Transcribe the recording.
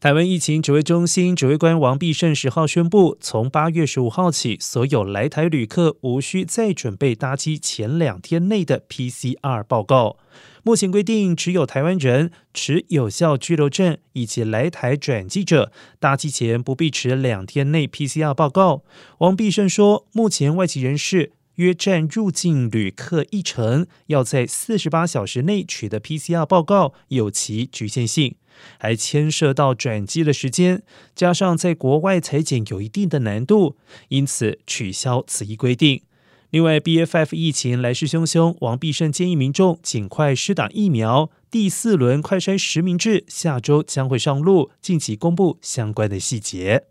台湾疫情指挥中心指挥官王必胜十号宣布，从八月十五号起，所有来台旅客无需再准备搭机前两天内的 PCR 报告。目前规定，只有台湾人持有效居留证以及来台转机者，搭机前不必持两天内 PCR 报告。王必胜说，目前外籍人士。约占入境旅客一成，要在四十八小时内取得 PCR 报告，有其局限性，还牵涉到转机的时间，加上在国外裁剪有一定的难度，因此取消此一规定。另外，BFF 疫情来势汹汹，王必胜建议民众尽快施打疫苗。第四轮快筛实名制下周将会上路，近期公布相关的细节。